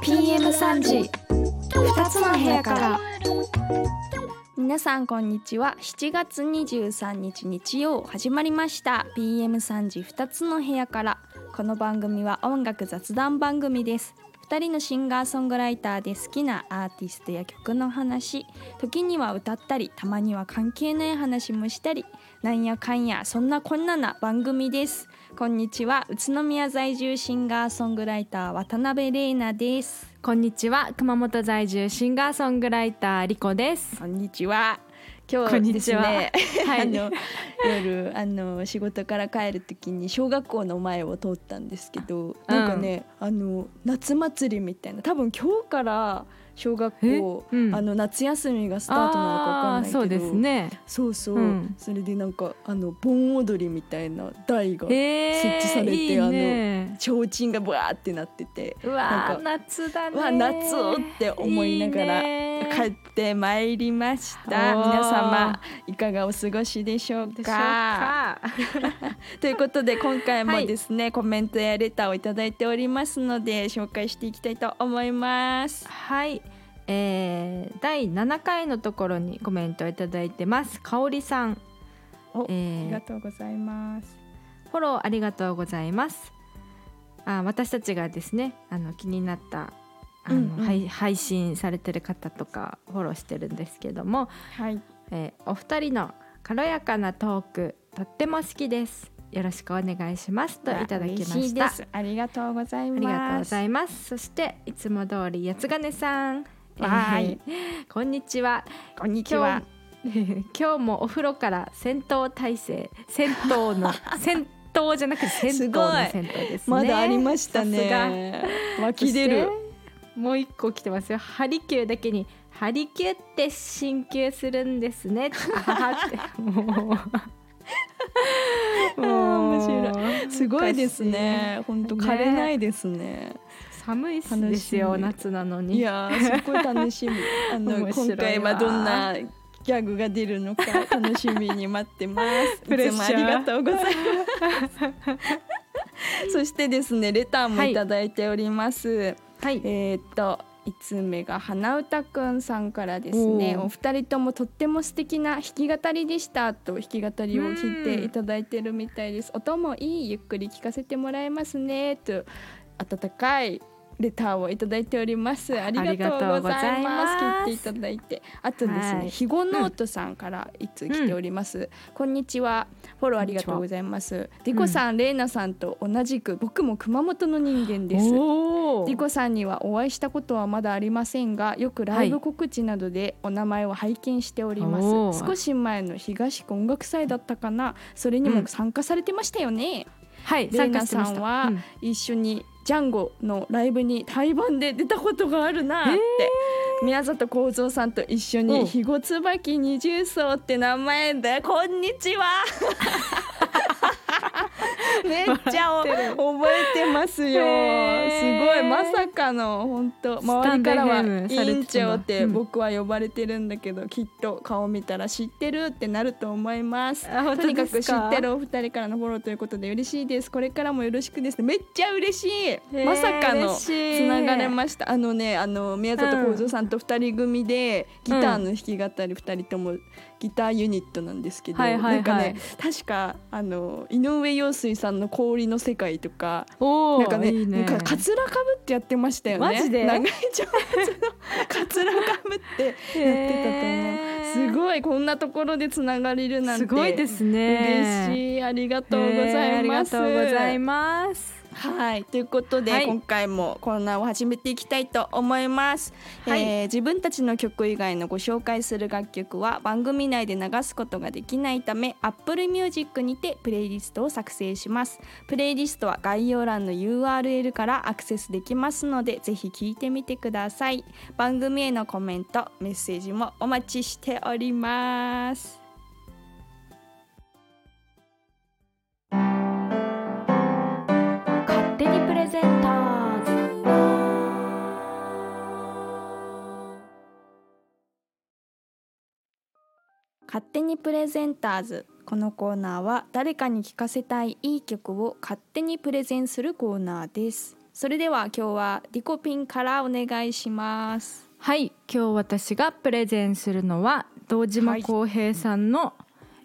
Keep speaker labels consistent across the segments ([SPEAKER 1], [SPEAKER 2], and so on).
[SPEAKER 1] PM3 時。2つの部屋から。皆さんこんにちは。7月23日日曜始まりました。PM3 時2つの部屋から。この番組は音楽雑談番組です2人のシンガーソングライターで好きなアーティストや曲の話時には歌ったりたまには関係ない話もしたりなんやかんやそんなこんなな番組です。こんにちは宇都宮在住シンガーソングライター渡辺玲奈です。
[SPEAKER 2] こんにちは熊本在住シンガーソングライターリコです。
[SPEAKER 1] こんにちは今日ですね、
[SPEAKER 2] はい。
[SPEAKER 1] あの夜あの仕事から帰る時に小学校の前を通ったんですけど、なんかねあの夏祭りみたいな多分今日から小学校、
[SPEAKER 2] え？うん。
[SPEAKER 1] あの夏休みがスタートなのかわかんないけど。
[SPEAKER 2] そうですね。
[SPEAKER 1] そうそう、
[SPEAKER 2] うん。
[SPEAKER 1] それでなんかあの盆踊りみたいな台が
[SPEAKER 2] えー、
[SPEAKER 1] 設置されて
[SPEAKER 2] いいね。
[SPEAKER 1] 提灯がブワーってなってて。
[SPEAKER 2] うわー
[SPEAKER 1] なんか
[SPEAKER 2] 夏だね。
[SPEAKER 1] うわ夏って思いながら帰ってまいりました。皆様いかがお過ごしでしょうか？
[SPEAKER 2] か。
[SPEAKER 1] ということで今回もですね、コメントやレターをいただいておりますので紹介していきたいと思います。
[SPEAKER 2] はいえー、第7回のところにコメントをいただいてますかおりさんえー
[SPEAKER 1] りがとうございます
[SPEAKER 2] フォローありがとうございます。あ私たちがですねあの気になったあの、
[SPEAKER 1] うんうん
[SPEAKER 2] 配配信されてる方とかフォローしてるんですけども、
[SPEAKER 1] はい
[SPEAKER 2] えーお二人の軽やかなトークとっても好きです。よろしくお願いしますといただきました。
[SPEAKER 1] ですありがとうございます
[SPEAKER 2] ありがとうございます。そしていつも通り八金さん、
[SPEAKER 1] はい。
[SPEAKER 2] え ーこんにちは。
[SPEAKER 1] こんにちは。
[SPEAKER 2] 今日 もお風呂から戦闘体制銭湯の 銭湯じゃなくて銭湯の銭湯ですね。
[SPEAKER 1] まだありましたね。湧き出る。
[SPEAKER 2] もう一個来てますよ。ハリキューだけにハリキューって鍼灸するんですね。もう。
[SPEAKER 1] 面白
[SPEAKER 2] い。
[SPEAKER 1] すごいですね。本当枯れないですね
[SPEAKER 2] 寒いですよ夏なのに。
[SPEAKER 1] いやーすごい楽しみ。あの今回はどんなギャグが出るのか楽しみに待ってます。
[SPEAKER 2] プレッシャー。
[SPEAKER 1] いつもありがとうございます。そしてですねレターもいただいております、
[SPEAKER 2] はい。
[SPEAKER 1] えーっと5つ目が花歌くんさんからですね。
[SPEAKER 2] お
[SPEAKER 1] 二人ともとっても素敵な弾き語りでしたと弾き語りを聞いていただいてるみたいです。音もいいゆっくり聞かせてもらえますね。と温かいレターをいただいております。ありがとうございます。聞いていただいて。あとですね
[SPEAKER 2] はい。
[SPEAKER 1] ひごノートさんからいつ来ております、こんにちは。フォローありがとうございます。リコさん、レイナさんと同じく僕も熊本の人間です。リコさんにはお会いしたことはまだありませんがよくライブ告知などでお名前を拝見しております、
[SPEAKER 2] おー。
[SPEAKER 1] 少し前の東音楽祭だったかな。それにも参加されてましたよね、
[SPEAKER 2] はい
[SPEAKER 1] レイナ
[SPEAKER 2] 参加してました。
[SPEAKER 1] さんは
[SPEAKER 2] うん。
[SPEAKER 1] 一緒にジャンゴのライブに対バンで出たことがあるなって、宮里幸三さんと一緒
[SPEAKER 2] お
[SPEAKER 1] に「肥後椿二重奏」って名前で「こんにちは」めっちゃお覚えてますよ、すごい。まさかの本当周りからは
[SPEAKER 2] スタンド FM されてたんだ
[SPEAKER 1] 委員長って
[SPEAKER 2] うん
[SPEAKER 1] 僕は呼ばれてるんだけど、きっと顔見たら知ってるってなると思います。とにかく知ってるお二人からのフォローということで嬉しいです。これからもよろしくですめっちゃ嬉しい。
[SPEAKER 2] ー
[SPEAKER 1] まさかのつながれました。あのねあの宮里幸三さんと二人組で、ギターの弾き語り二人ともギターユニットなんですけど、
[SPEAKER 2] はいはいはい。
[SPEAKER 1] なんかね確かあの井上陽水さんの氷の世界とかなんかね
[SPEAKER 2] いいね。
[SPEAKER 1] なんかカツラかぶってやってましたよね。
[SPEAKER 2] マジで？
[SPEAKER 1] 長い長髪のカツラかぶってやってたと思う、すごいこんなところでつながれるなんて。
[SPEAKER 2] すごいですね。
[SPEAKER 1] 嬉しい。ありがとうございます、
[SPEAKER 2] えーありがとうございます
[SPEAKER 1] はい。ということで、
[SPEAKER 2] はい。
[SPEAKER 1] 今回もコーナーを始めていきたいと思います、
[SPEAKER 2] はい。
[SPEAKER 1] えー自分たちの曲以外のご紹介する楽曲は番組内で流すことができないため Apple Music にてプレイリストを作成します。プレイリストは概要欄の URL からアクセスできますのでぜひ聞いてみてください。番組へのコメントメッセージもお待ちしております
[SPEAKER 2] 手にプレゼンターズ。
[SPEAKER 1] このコーナーは誰かに聴かせたいいい曲を勝手にプレゼンするコーナーです。それでは今日はリコピンからお願いします。
[SPEAKER 2] はい今日私がプレゼンするのは堂島孝平さんの、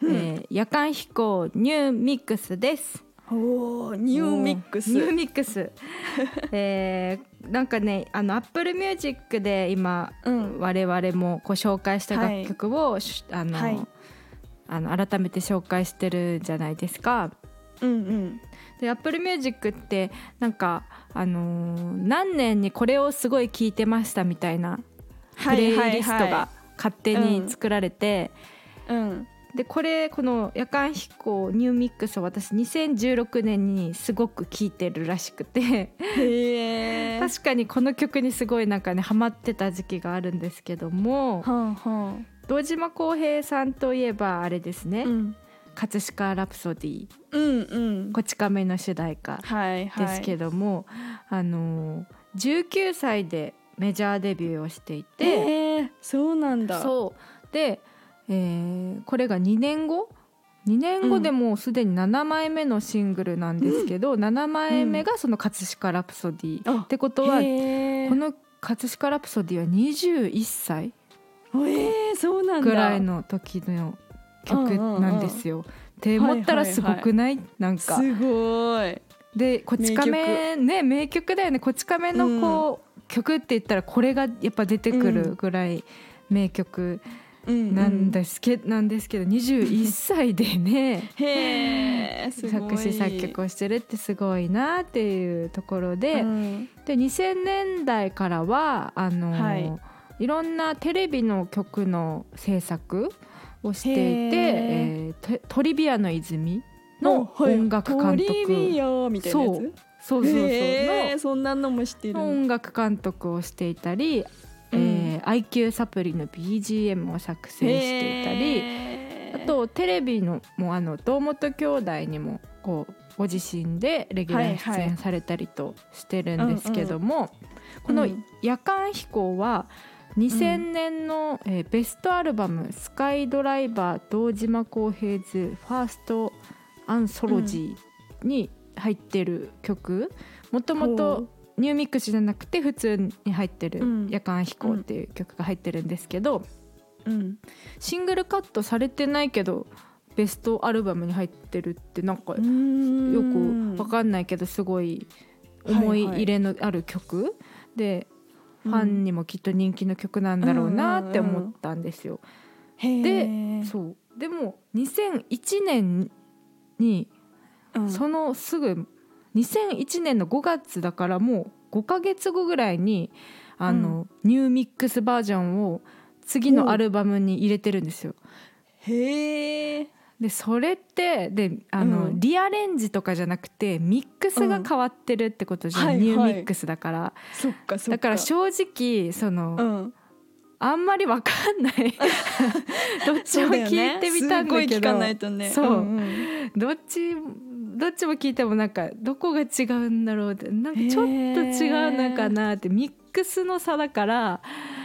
[SPEAKER 2] えー夜間飛行 New Mix です。
[SPEAKER 1] おお
[SPEAKER 2] New Mix。New Mix。えーなんかねあの Apple Music で今、
[SPEAKER 1] うん。
[SPEAKER 2] 我々もこう紹介した楽曲を、しあの、
[SPEAKER 1] はい
[SPEAKER 2] あの改めて紹介してるじゃないですか。
[SPEAKER 1] うんうん。
[SPEAKER 2] で Apple Music ってなんか、あのー何年にこれをすごい聴いてましたみたいなプレイリストが勝手に作られて、
[SPEAKER 1] うん。
[SPEAKER 2] でこれこの「夜間飛行ニューミックス」を私2016年にすごく聴いてるらしくて。確かにこの曲にすごいなんかねハマってた時期があるんですけども。
[SPEAKER 1] はんはん
[SPEAKER 2] 堂島康平さんといえばあれですね。
[SPEAKER 1] うん「
[SPEAKER 2] 葛飾ラプソディ。
[SPEAKER 1] うんうん。
[SPEAKER 2] こち亀」の主題歌
[SPEAKER 1] はいはい。
[SPEAKER 2] ですけども、あのー19歳でメジャーデビューをしていて、
[SPEAKER 1] へえそうなんだ。
[SPEAKER 2] そう。で、えーこれが2年後？2年後でもうすでに7枚目のシングルなんですけど、7枚目がその「葛飾ラプソディ」
[SPEAKER 1] あ
[SPEAKER 2] ってことはこの「葛飾ラプソディ」は21歳
[SPEAKER 1] えー、そうなんだ。
[SPEAKER 2] ぐらいの時の曲なんですよ。って思ったらすごくない、なんか。
[SPEAKER 1] すごい。
[SPEAKER 2] で「こち亀」ね名曲。だよね「こち亀」のこう、曲って言ったらこれがやっぱ出てくるぐらい名曲なんですけ,、なんですけど21歳でね 作詞作曲をしてるってすごいなっていうところで,、
[SPEAKER 1] うん。
[SPEAKER 2] で2000年代からはあの、
[SPEAKER 1] はい
[SPEAKER 2] い、ろんなテレビの曲の制作をしていてえートトリビアの泉の音楽監督、
[SPEAKER 1] トリビアみたいなやつ？
[SPEAKER 2] そう。そうそうの
[SPEAKER 1] そんなのもしてる。
[SPEAKER 2] 音楽監督をしていたり、えー IQ サプリの BGM を作成していたりあとテレビのもうあの堂本兄弟にもこうご自身でレギュラー出演されたりとしてるんですけども、この
[SPEAKER 1] うん「
[SPEAKER 2] 夜間飛行」は2000年の、えーベストアルバム「 Sky Driver 堂島孝平 's First Anthology」に入ってる曲。もとも
[SPEAKER 1] ほ
[SPEAKER 2] と
[SPEAKER 1] う。
[SPEAKER 2] New Mix じゃなくて普通に入ってる
[SPEAKER 1] うん「
[SPEAKER 2] 夜間飛行」っていう曲が入ってるんですけど、
[SPEAKER 1] うん。
[SPEAKER 2] シングルカットされてないけどベストアルバムに入ってるってなんかよくわかんないけどすごい思い入れのある曲、でファンにもきっと人気の曲なんだろうなって思ったんですよ。
[SPEAKER 1] で
[SPEAKER 2] そう。でも2001年に
[SPEAKER 1] うん。
[SPEAKER 2] そのすぐ2001年の5月だからもう5ヶ月後ぐらいにあの、ニューミックスバージョンを次のアルバムに入れてるんですよ。
[SPEAKER 1] へえ
[SPEAKER 2] でそれってであの、
[SPEAKER 1] うん。
[SPEAKER 2] リアレンジとかじゃなくてミックスが変わってるってことじゃん、
[SPEAKER 1] うんはい。
[SPEAKER 2] ニュー
[SPEAKER 1] はい
[SPEAKER 2] ミックスだから、
[SPEAKER 1] そっかそっか。
[SPEAKER 2] だから正直その、
[SPEAKER 1] うん。
[SPEAKER 2] あんまりわかんない。どっちも聞いてみたんだけど。
[SPEAKER 1] すごい聞かないとね。
[SPEAKER 2] そう。どっちどっちも聞いてもなんかどこが違うんだろうってなんかちょっと違うのかなってミックスの差だから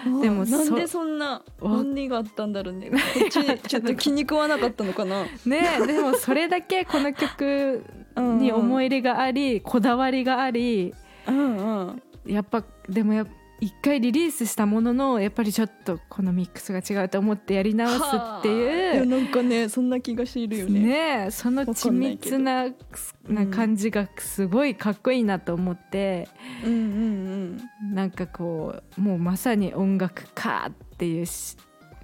[SPEAKER 1] うん
[SPEAKER 2] でもそ
[SPEAKER 1] なんでそんな
[SPEAKER 2] わ
[SPEAKER 1] 何があったんだろうね。こっちちょっと気に食わなかったのかな。
[SPEAKER 2] ねでもそれだけこの曲に思い入れがありこだわりがあり
[SPEAKER 1] うんうん。
[SPEAKER 2] やっぱでもやっ一回リリースしたもののやっぱりちょっとこのミックスが違うと思ってやり直すって
[SPEAKER 1] はあ。
[SPEAKER 2] いう
[SPEAKER 1] やなんかねそんな気がしているよね。
[SPEAKER 2] ねえその緻密なな感じがすごいかっこいいなと思って、
[SPEAKER 1] うんうん
[SPEAKER 2] なんかこうもうまさに音楽かっていうし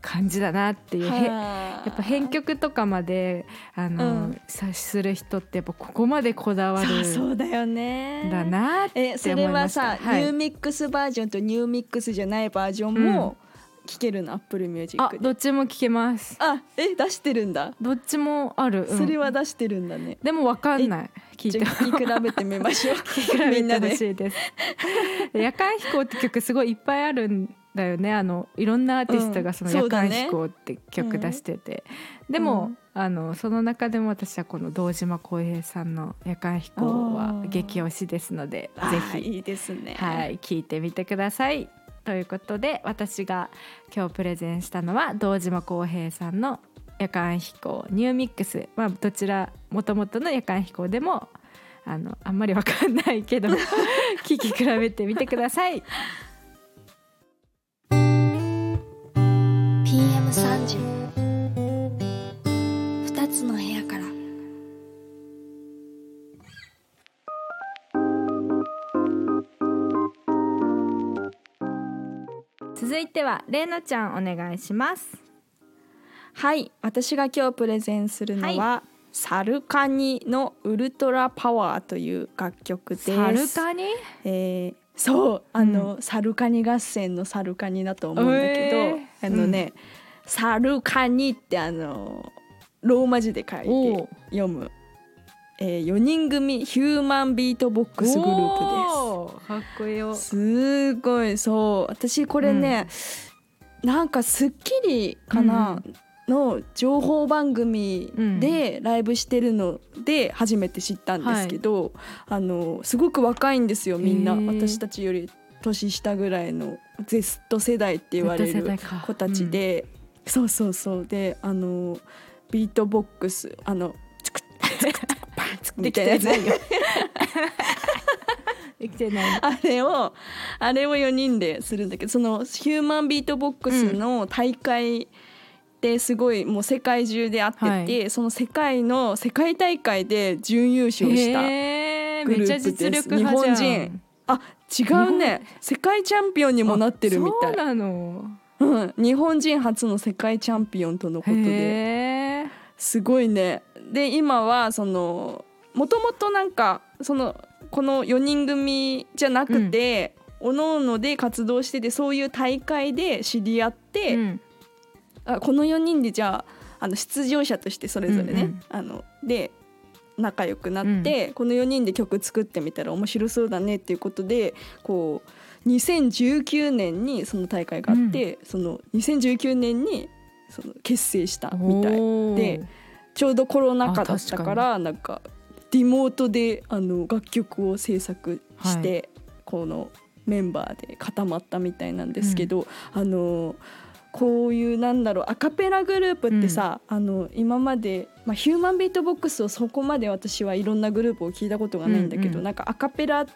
[SPEAKER 2] 感じだなっていう、
[SPEAKER 1] うん
[SPEAKER 2] へ
[SPEAKER 1] や
[SPEAKER 2] やっぱ編曲とかまであの、
[SPEAKER 1] うん。
[SPEAKER 2] 察する人ってやっぱここまでこだわる
[SPEAKER 1] そうだよね。
[SPEAKER 2] んだなって
[SPEAKER 1] えそ
[SPEAKER 2] 思いまし
[SPEAKER 1] れはさ、
[SPEAKER 2] た。はい。
[SPEAKER 1] ニューミックスバージョンとニューミックスじゃないバージョンも聴けるの、 Apple
[SPEAKER 2] Music どっちも聞けます。
[SPEAKER 1] あえ出してるんだ、
[SPEAKER 2] どっちもある、うん。
[SPEAKER 1] それは出してるんだね。
[SPEAKER 2] でもわかんない。聞
[SPEAKER 1] き比べてみましょう。
[SPEAKER 2] 比べて
[SPEAKER 1] みんなで
[SPEAKER 2] ほしいで。す。夜間飛行って曲すごいいっぱいあるんだよね。あのいろんなアーティストがその夜間飛行って曲出してて、でも、
[SPEAKER 1] うん。
[SPEAKER 2] あのその中でも私はこの堂島孝平さんの夜間飛行は激推しですので、
[SPEAKER 1] あ
[SPEAKER 2] ぜひ
[SPEAKER 1] いいですね。
[SPEAKER 2] はい聞いてみてください。ということで私が今日プレゼンしたのは堂島康平さんの夜間飛行ニューミックス、まあ、どちらもともとの夜間飛行でもあのあんまりわかんないけど 聞き比べてみてください。
[SPEAKER 1] PM3 時2つの部屋から。
[SPEAKER 2] 続いてはれいなちゃんお願いします。
[SPEAKER 1] はい私が今日プレゼンするのは、
[SPEAKER 2] は
[SPEAKER 1] サルカニのウルトラパワーという楽曲です。
[SPEAKER 2] サルカニ？
[SPEAKER 1] えーそうあの、サルカニ合戦のサルカニだと思うんだけど、
[SPEAKER 2] えー。
[SPEAKER 1] あのね、サルカニってあのローマ字で書い
[SPEAKER 2] お
[SPEAKER 1] て読む、えー、4人組ヒューマンビートボックスグルー
[SPEAKER 2] おーかっこいいよ。
[SPEAKER 1] プです。すごい。そう。私これね、なんか『スッキリ』かな、の情報番組でライブしてるので初めて知ったんですけど、あのすごく若いんですよみんな。私たちより年下ぐらいの Z 世代って言われる子たちで、そうそうそうであのビートボックスあのチクッチクッパンツクみたいなやつ
[SPEAKER 2] できてない。
[SPEAKER 1] あれをあれを4人でするんだけどそのヒューマンビートボックスの大会ってすごいもう世界中であってて、
[SPEAKER 2] は
[SPEAKER 1] その世界の世界大会で準優勝したグループです
[SPEAKER 2] めっちゃ実力派じゃん
[SPEAKER 1] 日本人あ違うね世界チャンピオンにもなってるみたい
[SPEAKER 2] そうなの
[SPEAKER 1] うん、日本人初の世界チャンピオンとのことで。すごいね。で今はそのもともとなんかそのこの4人組じゃなくて、おのおので活動しててそういう大会で知り合って、
[SPEAKER 2] うん。
[SPEAKER 1] あこの4人でじゃああの出場者としてそれぞれね、
[SPEAKER 2] うんうん。
[SPEAKER 1] あので仲良くなって、この4人で曲作ってみたら面白そうだねっていうことでこう2019年にその大会があって、その2019年にその結成したみたい。でちょうどコロナ禍だったからなんかリモートであの楽曲を制作して、このメンバーで固まったみたいなんですけど、あのこういうなんだろうアカペラグループってさ、あの今まで、まあ、ヒューマンビートボックスをそこまで私はいろんなグループを聞いたことがないんだけど、
[SPEAKER 2] うんうん。
[SPEAKER 1] なんかアカペラ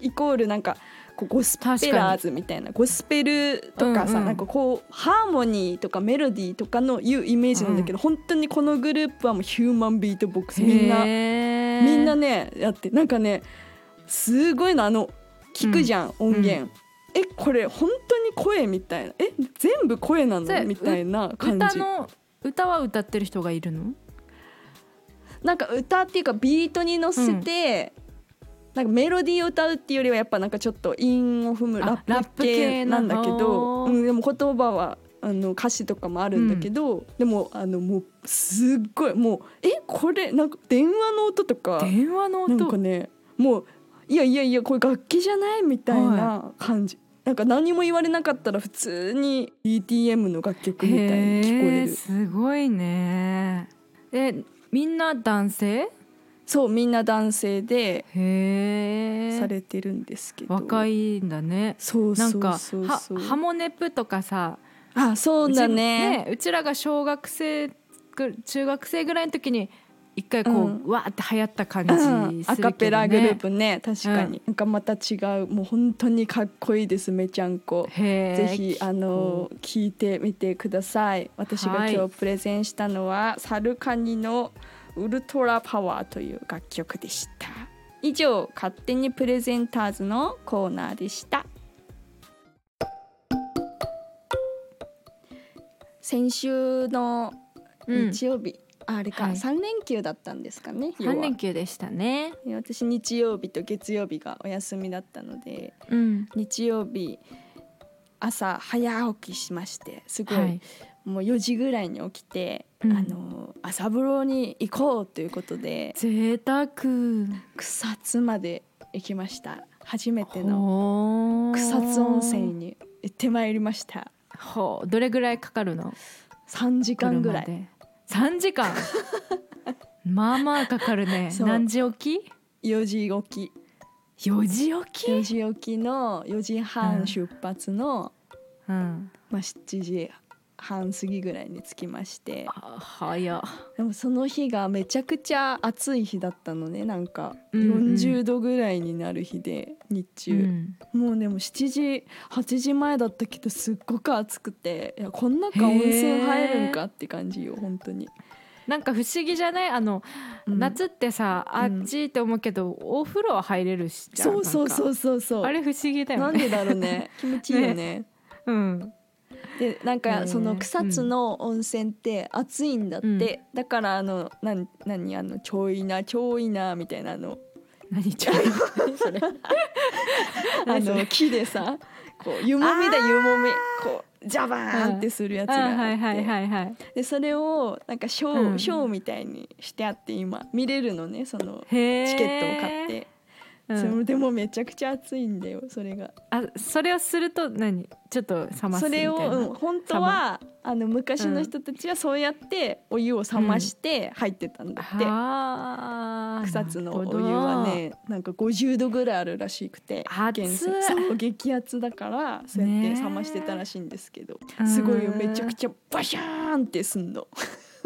[SPEAKER 1] イコールなんかこうゴスペラーズみたいなゴスペルとかさ、
[SPEAKER 2] うんうん。
[SPEAKER 1] なんかこうハーモニーとかメロディーとかのいうイメージなんだけど、本当にこのグループはもうヒューマンビートボックスみんなみんなねやってなんかねすごいのあの聞くじゃん、音源、えこれ本当に声みたいなえ全部声なの？みたいな感じ。
[SPEAKER 2] 歌の歌は歌ってる人がいるの？
[SPEAKER 1] なんか歌っていうかビートに乗せて、なんかメロディーを歌うっていうよりはやっぱなんかちょっと韻を踏む
[SPEAKER 2] あ
[SPEAKER 1] ラップ系なんだけど、
[SPEAKER 2] の
[SPEAKER 1] うん、でも言葉はあの歌詞とかもあるんだけど、でもあのもうすっごいもうえこれなんか電話の音とか
[SPEAKER 2] 電話の
[SPEAKER 1] なんか
[SPEAKER 2] 音
[SPEAKER 1] ねもういやいやいやこれ楽器じゃないみたいな感じ、なんか何も言われなかったら普通に BTM の楽曲みたいに聞こえる。
[SPEAKER 2] すごいね。えみんな男性？
[SPEAKER 1] そうみんな男性でされてるんですけど、
[SPEAKER 2] 若いんだね。
[SPEAKER 1] そう
[SPEAKER 2] なんか
[SPEAKER 1] そうそう。そう
[SPEAKER 2] はハモネプとかさ
[SPEAKER 1] あそうだね。
[SPEAKER 2] うちうちらが小学生ぐ中学生ぐらいの時に一回こう、
[SPEAKER 1] うん。
[SPEAKER 2] わーって流行った感じね、
[SPEAKER 1] アカペラグループね。確かに、なんかまた違う。もう本当にかっこいいですめちゃんこ。ぜひあの聞いてみてください。私が
[SPEAKER 2] はい。
[SPEAKER 1] 今日プレゼンしたのは、サルカニのウルトラパワーという楽曲でした。以上勝手にプレゼンターズのコーナーでした。先週の
[SPEAKER 2] うん
[SPEAKER 1] 日曜日、ああれか、
[SPEAKER 2] はい。
[SPEAKER 1] 3連休だったんですかね要は。
[SPEAKER 2] 3連休でしたね。
[SPEAKER 1] 私日曜日と月曜日がお休みだったので
[SPEAKER 2] うん。
[SPEAKER 1] 日曜日朝早起きしましてすごい、
[SPEAKER 2] はい。
[SPEAKER 1] もう4時ぐらいに起きて、
[SPEAKER 2] うん。
[SPEAKER 1] あの朝風呂に行こうということで
[SPEAKER 2] 贅沢。
[SPEAKER 1] 草津まで行きました。初めての草津温泉に行ってまいりました。
[SPEAKER 2] ほうどれぐらいかかるの
[SPEAKER 1] ？3時間ぐらい。
[SPEAKER 2] 車で。3時間？まあまあかかるね。何時起
[SPEAKER 1] 4時起き。
[SPEAKER 2] き4時起
[SPEAKER 1] 4
[SPEAKER 2] き
[SPEAKER 1] 時起きの4時半出発の、
[SPEAKER 2] うん。
[SPEAKER 1] まあ、7時半過ぎぐらいに着きまして。
[SPEAKER 2] あ早っ。
[SPEAKER 1] でもその日がめちゃくちゃ暑い日だったのね。なんか
[SPEAKER 2] うんうん。
[SPEAKER 1] 40度ぐらいになる日で日中、
[SPEAKER 2] うん。
[SPEAKER 1] もうでも7時8時前だったけどすっごく暑くて。いやこん中温泉入るんかって感じよ本当に、
[SPEAKER 2] なんか不思議じゃない？あの、
[SPEAKER 1] うん。
[SPEAKER 2] 夏ってさあっちって思うけど、お風呂は入れるし
[SPEAKER 1] そうそうそううそうそう。
[SPEAKER 2] あれ不思議だよね。
[SPEAKER 1] なんでだろうね。気持ちいいよね。
[SPEAKER 2] うん
[SPEAKER 1] でなんかその草津の温泉って暑いんだって、
[SPEAKER 2] うん。
[SPEAKER 1] だからあのなん何あのちょいなちょいなみたいなあの
[SPEAKER 2] 何ちゃう 何それ？
[SPEAKER 1] あの木でさこう湯もみだ湯もみ。こうジャバーンってするやつ
[SPEAKER 2] あ
[SPEAKER 1] があって、
[SPEAKER 2] はいはいはいはい
[SPEAKER 1] でそれをなんかショー、
[SPEAKER 2] うん。
[SPEAKER 1] ショーみたいにしてあって今見れるのねそのチケットを買って、
[SPEAKER 2] うん。
[SPEAKER 1] それでもめちゃくちゃ暑いんだよそれが。
[SPEAKER 2] あそれをすると何？ちょっと冷ます
[SPEAKER 1] それを、
[SPEAKER 2] みたいな、
[SPEAKER 1] うん、本当はあの昔の人たちはそうやってお湯を冷まして入ってたんだって、
[SPEAKER 2] はあ
[SPEAKER 1] 草津のお湯はねなんか50度ぐらいあるらしくて
[SPEAKER 2] 熱っ
[SPEAKER 1] 源泉そう激熱だからそうやって冷ましてたらしいんですけど、すごいよめちゃくちゃバシャーンってすんの。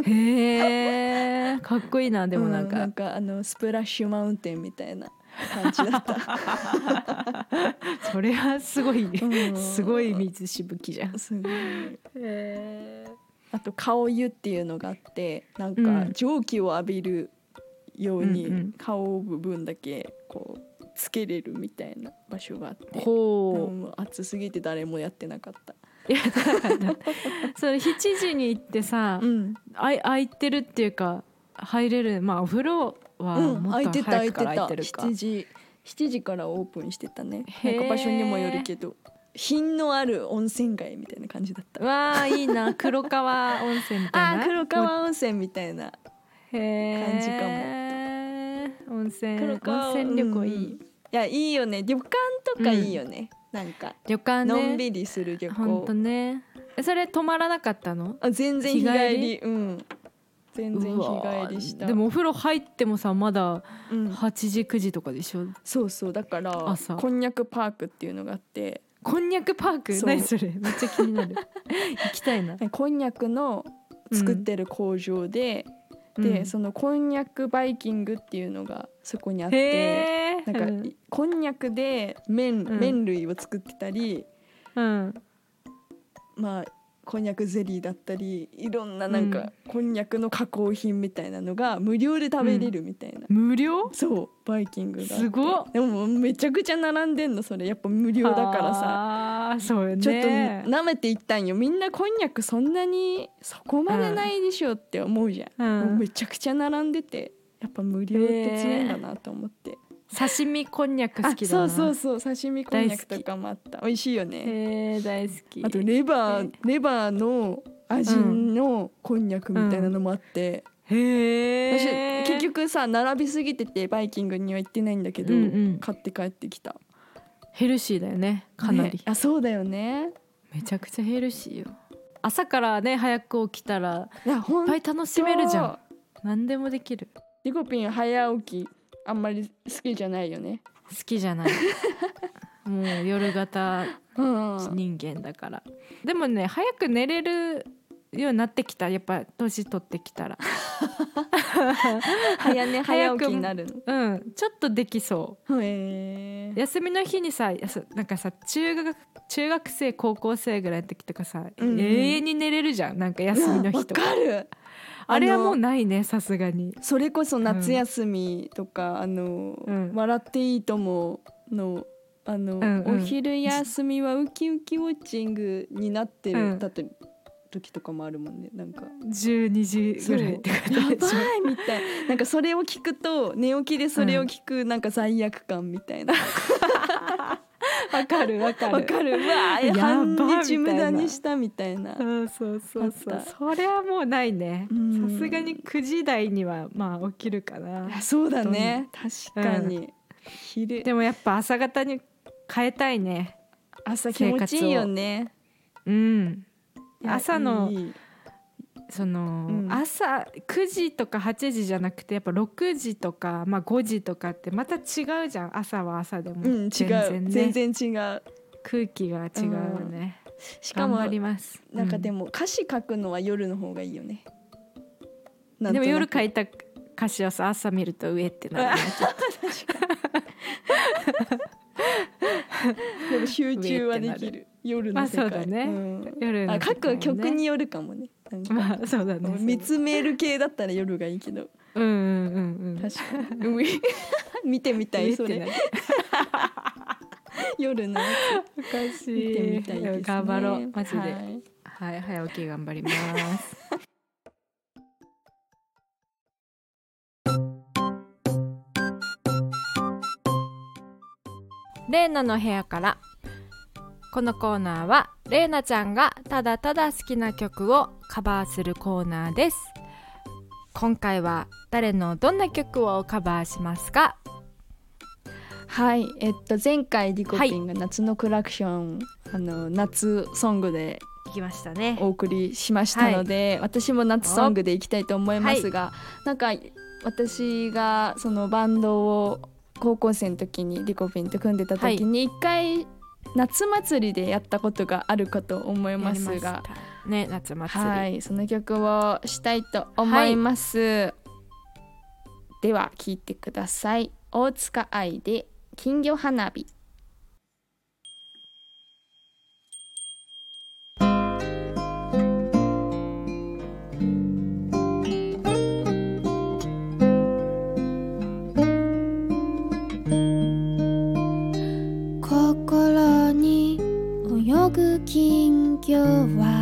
[SPEAKER 2] へえかっこいいなでもなんか、
[SPEAKER 1] うなんかあのスプラッシュマウンテンみたいな感じだった。
[SPEAKER 2] それはすごい、
[SPEAKER 1] うん。
[SPEAKER 2] すごい水しぶきじゃん。
[SPEAKER 1] すごい。
[SPEAKER 2] へ
[SPEAKER 1] あと顔湯っていうのがあってなんか
[SPEAKER 2] うん。
[SPEAKER 1] 蒸気を浴びるように顔部分だけこうつけれるみたいな場所があって
[SPEAKER 2] う。
[SPEAKER 1] もう暑すぎて誰もやってなかった。
[SPEAKER 2] いや それ7時に行ってさ、
[SPEAKER 1] うん、
[SPEAKER 2] あい空いてるっていうか入れるまあお風呂は
[SPEAKER 1] うん、
[SPEAKER 2] もっと
[SPEAKER 1] 空いてた空
[SPEAKER 2] 早くから
[SPEAKER 1] いてた。
[SPEAKER 2] 空いてるか、
[SPEAKER 1] 7時7時からオープンしてたね。なんか場所にもよるけど。品のある温泉街みたいな感じだった。
[SPEAKER 2] わあいいな。黒川温泉みたいな？
[SPEAKER 1] あー黒川温泉みたいな
[SPEAKER 2] へ
[SPEAKER 1] 感じ
[SPEAKER 2] かも。温泉
[SPEAKER 1] 黒川
[SPEAKER 2] 温泉旅行いい、
[SPEAKER 1] うん。いやいいよね。旅館とかいいよね、なんか。
[SPEAKER 2] 旅館ね。
[SPEAKER 1] のんびりする旅
[SPEAKER 2] ほんと
[SPEAKER 1] 行、
[SPEAKER 2] ね。えそれ泊まらなかったの？
[SPEAKER 1] あ全然日帰り？うん全然日帰りした。
[SPEAKER 2] でもお風呂入ってもさまだ
[SPEAKER 1] うん、
[SPEAKER 2] 8時9時とかでしょ？
[SPEAKER 1] そうそうだから
[SPEAKER 2] 朝。
[SPEAKER 1] こんにゃくパークっていうのがあって。
[SPEAKER 2] こんにゃくパーク？
[SPEAKER 1] そう。
[SPEAKER 2] 何それ？めっちゃ気になる。行きたいな。
[SPEAKER 1] こんにゃくの作ってる工場で、で、
[SPEAKER 2] うん。
[SPEAKER 1] そのこんにゃくバイキングっていうのがそこにあってなんか、
[SPEAKER 2] うん。
[SPEAKER 1] こんにゃくで麺,、
[SPEAKER 2] うん。
[SPEAKER 1] 麺類を作ってたり
[SPEAKER 2] うん。
[SPEAKER 1] まあこんにゃくゼリーだったりいろんななんか、こんにゃくの加工品みたいなのが無料で食べれるみたいな、
[SPEAKER 2] 無料？
[SPEAKER 1] そうバイキングが
[SPEAKER 2] すごっ。
[SPEAKER 1] でもめちゃくちゃ並んでんのそれ。やっぱ無料だからさ。
[SPEAKER 2] そうよね。
[SPEAKER 1] ちょっと舐めていったんよ。みんなこんにゃくそんなにそこまでないでしょって思うじゃん、
[SPEAKER 2] うん。
[SPEAKER 1] めちゃくちゃ並んでてやっぱ無料って強いんだなと思って、
[SPEAKER 2] 刺身こんにゃく好
[SPEAKER 1] あ
[SPEAKER 2] きだな。
[SPEAKER 1] そうそうそう刺身こんにゃくとかもあった。美味しいよね。
[SPEAKER 2] へえ大好き。
[SPEAKER 1] あとレバ
[SPEAKER 2] え
[SPEAKER 1] ー。レバーの味のこんにゃくみたいなのもあって、
[SPEAKER 2] へ
[SPEAKER 1] 私
[SPEAKER 2] え
[SPEAKER 1] 結局さ並びすぎててバイキングには行ってないんだけど、
[SPEAKER 2] うんうん。
[SPEAKER 1] 買って帰ってきた。
[SPEAKER 2] ヘルシーだよねかなり、
[SPEAKER 1] ね。あそうだよね。
[SPEAKER 2] めちゃくちゃヘルシーよ。朝からね早く起きたら
[SPEAKER 1] いやほん
[SPEAKER 2] いっぱい楽しめるじゃん。何でもできる。
[SPEAKER 1] リコピン早起きあんまり好きじゃないよね。
[SPEAKER 2] 好きじゃない。もう夜型
[SPEAKER 1] うん。
[SPEAKER 2] 人間だから。でもね早く寝れるようになってきた。やっぱ年取ってきたら。
[SPEAKER 1] 早寝早起きになる
[SPEAKER 2] うん。ちょっとできそう。休みの日にさなんかさ中学中学生高校生ぐらいの時とかさ、
[SPEAKER 1] うんうん。
[SPEAKER 2] 永遠に寝れるじゃん。なんか休みの日とか。
[SPEAKER 1] わかる
[SPEAKER 2] あれはもうないねさすがに。
[SPEAKER 1] それこそ夏休みとか、あの、
[SPEAKER 2] うん。
[SPEAKER 1] 笑っていいとものあの、
[SPEAKER 2] んうん。
[SPEAKER 1] お昼休みはウキウキウォッチングになってる、
[SPEAKER 2] うん。
[SPEAKER 1] だって時とかもあるもんね。なんか。
[SPEAKER 2] 12時ぐらいって
[SPEAKER 1] やばいみたいなんかそれを聞くと寝起きでそれを聞くなんか罪悪感みたいな
[SPEAKER 2] わかるわかる。
[SPEAKER 1] わかる。うわ
[SPEAKER 2] やば
[SPEAKER 1] 半日無駄にしたみたいな。
[SPEAKER 2] うんそうそうそうそれはもうないね。
[SPEAKER 1] うん。
[SPEAKER 2] さすがに9時台にはまあ起きるかな。
[SPEAKER 1] そうだね。確かに、昼。
[SPEAKER 2] でもやっぱ朝方に変えたいね。
[SPEAKER 1] 朝気持ちいいよね。
[SPEAKER 2] うん。朝の
[SPEAKER 1] いい
[SPEAKER 2] その、
[SPEAKER 1] うん。
[SPEAKER 2] 朝9時とか8時じゃなくてやっぱ6時とか、まあ、5時とかってまた違うじゃん。朝は朝でも、
[SPEAKER 1] うん違う。
[SPEAKER 2] 全然
[SPEAKER 1] 違う。
[SPEAKER 2] 空気が違うよね、
[SPEAKER 3] しかも
[SPEAKER 2] 頑張ります。
[SPEAKER 3] なんかで
[SPEAKER 2] も、
[SPEAKER 3] も歌詞書くのは夜の方がいいよね。
[SPEAKER 2] うんでも夜書
[SPEAKER 3] い
[SPEAKER 2] いた歌詞はさ朝見ると上ってなるね。
[SPEAKER 3] でも集中はできる。夜の世界。
[SPEAKER 2] まあそうだね。
[SPEAKER 3] ん。
[SPEAKER 2] と夜の
[SPEAKER 3] あ書く曲によるかもね。
[SPEAKER 2] まあそうだね。
[SPEAKER 3] 見つめる系だったら夜がいいけど。
[SPEAKER 2] うんうんうんうん。
[SPEAKER 3] 確かに。うん。見てみたいそれ。夜のや
[SPEAKER 2] おかし
[SPEAKER 3] つ見てみたいですね。
[SPEAKER 2] 頑張ろう。マジで。
[SPEAKER 3] は
[SPEAKER 2] はいい、早起き頑張ります。レーナの部屋から。このコーナーはレーナちゃんがただただ好きな曲をカバーするコーナーです。今回は誰のどんな曲をカバーしますか？
[SPEAKER 3] はいえっと前回リコピンが夏のクラクション、あの夏ソングで
[SPEAKER 2] 行きましたね。
[SPEAKER 3] お送りしましたので、私も夏ソングでいきたいと思いますが、なんか私がそのバンドを高校生の時にリコピンと組んでた時に一回夏祭りでやったことがあるかと思いますが
[SPEAKER 2] ね夏祭り、
[SPEAKER 3] はいその曲をしたいと思います、では聴いてください。大塚愛で金魚花火。心に泳ぐ金魚は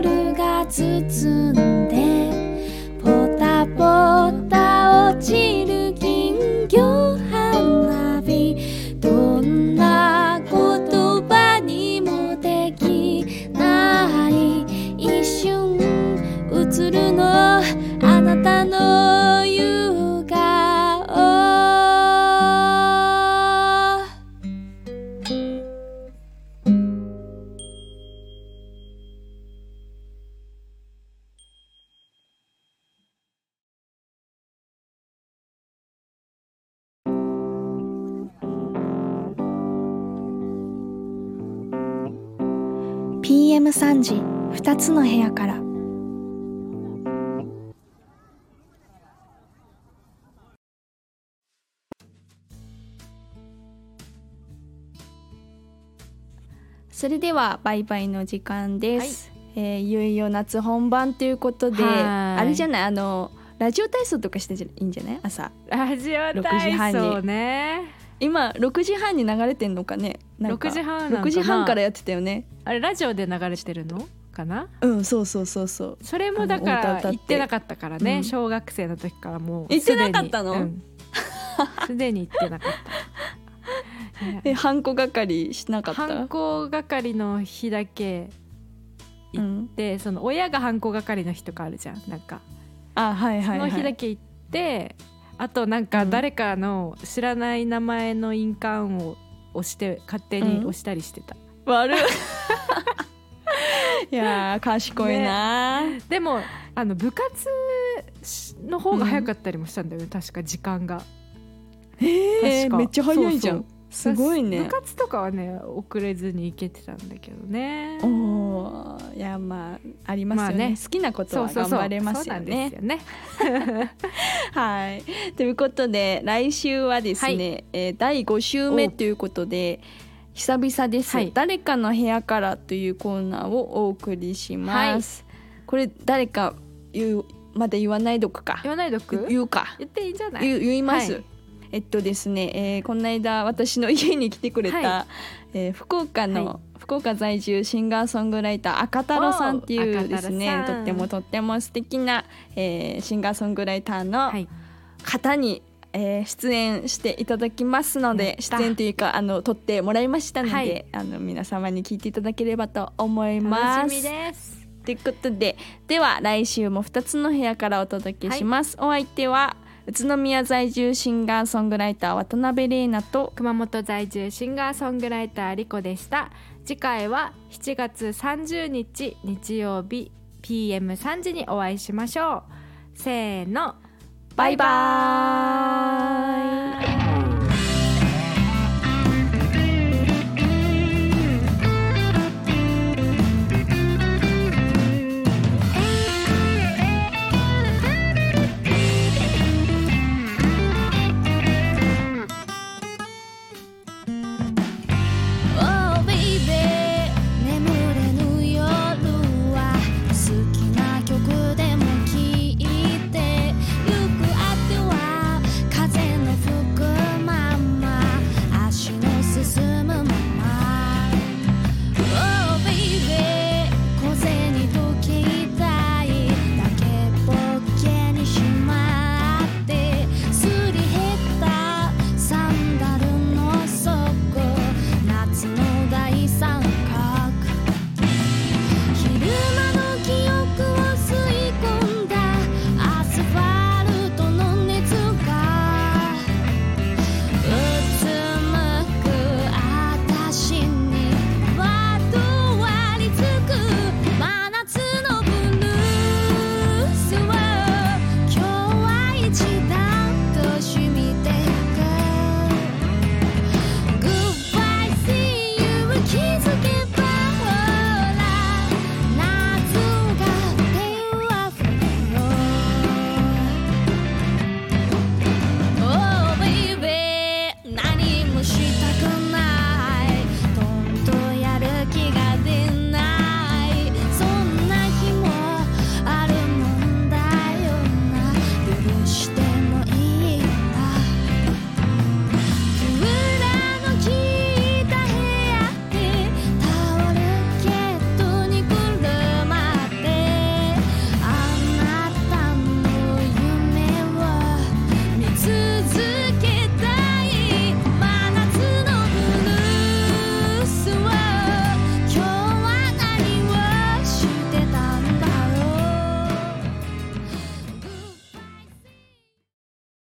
[SPEAKER 3] い夜が包む
[SPEAKER 1] PM3 時2つの部屋から。それではバイバイの時間です、えーいよいよ夏本番ということで
[SPEAKER 2] はい。
[SPEAKER 1] あれじゃない？あのラジオ体操とかしてい？いんじゃない？朝。
[SPEAKER 2] ラジオ
[SPEAKER 1] 6時半に
[SPEAKER 2] 体操ね
[SPEAKER 1] 今6時半に流れてんのかね？なんか。
[SPEAKER 2] 6時半なんかな
[SPEAKER 1] ？6時半からやってたよね。
[SPEAKER 2] あれラジオで流れてるの？かな？
[SPEAKER 1] うんそうそうそうそう。
[SPEAKER 2] それもだから行ってなかったからね、
[SPEAKER 1] うん。
[SPEAKER 2] 小学生の時からもう
[SPEAKER 1] 行ってなかったの？
[SPEAKER 2] すでに。うん。すでに行ってなかった。
[SPEAKER 1] えハンコ係しなかった？
[SPEAKER 2] 犯行係の日だけ
[SPEAKER 1] うん、
[SPEAKER 2] でその親が犯行係の日とかあるじゃん。なんか。
[SPEAKER 1] あはいはい、はい、
[SPEAKER 2] その日だけ行ってあとなんか誰かの知らない名前の印鑑を押して勝手に押したりしてた、
[SPEAKER 1] 悪い。いやー賢いな、
[SPEAKER 2] でもあの部活の方が早かったりもしたんだよね、確か時間が。
[SPEAKER 1] えー、めっちゃ早いじゃんすごいね。
[SPEAKER 2] 部活とかはね遅れずに行けてたんだけどね。
[SPEAKER 1] おおーいやまあありますよね,、
[SPEAKER 2] まあね。
[SPEAKER 1] 好きなことは頑張れますよね。
[SPEAKER 2] ですよね。
[SPEAKER 1] はい。ということで来週はですね、
[SPEAKER 2] はい。
[SPEAKER 1] えー第5週目
[SPEAKER 2] お
[SPEAKER 1] ということで久々です、
[SPEAKER 2] はい。
[SPEAKER 1] 誰かの部屋からというコーナーをお送りします、これ誰か言うまだ言わないどこか。
[SPEAKER 2] 言わないどく
[SPEAKER 1] 言うか。
[SPEAKER 2] 言っていいんじゃない？
[SPEAKER 1] 言います、
[SPEAKER 2] はい
[SPEAKER 1] えっとですね、えーこの間私の家に来てくれた、
[SPEAKER 2] は
[SPEAKER 1] えー福岡の、
[SPEAKER 2] はい。
[SPEAKER 1] 福岡在住シンガーソングライター赤太郎さんっていうですねとってもとっても素敵な、えーシンガーソングライターの
[SPEAKER 2] はい。
[SPEAKER 1] 方に、えー出演していただきますの
[SPEAKER 2] や
[SPEAKER 1] で出演というかあの撮ってもらいましたので、
[SPEAKER 2] はい。
[SPEAKER 1] あの皆様に聞いていただければと思います。
[SPEAKER 2] 楽しみです。
[SPEAKER 1] ということででは来週も2つの部屋からお届けします、お相手は宇都宮在住シンガーソングライター渡辺玲奈と
[SPEAKER 2] 熊本在住シンガーソングライターリコでした。次回は7月30日日曜日 PM3 時にお会いしましょう。せーの。
[SPEAKER 1] バイバーイ。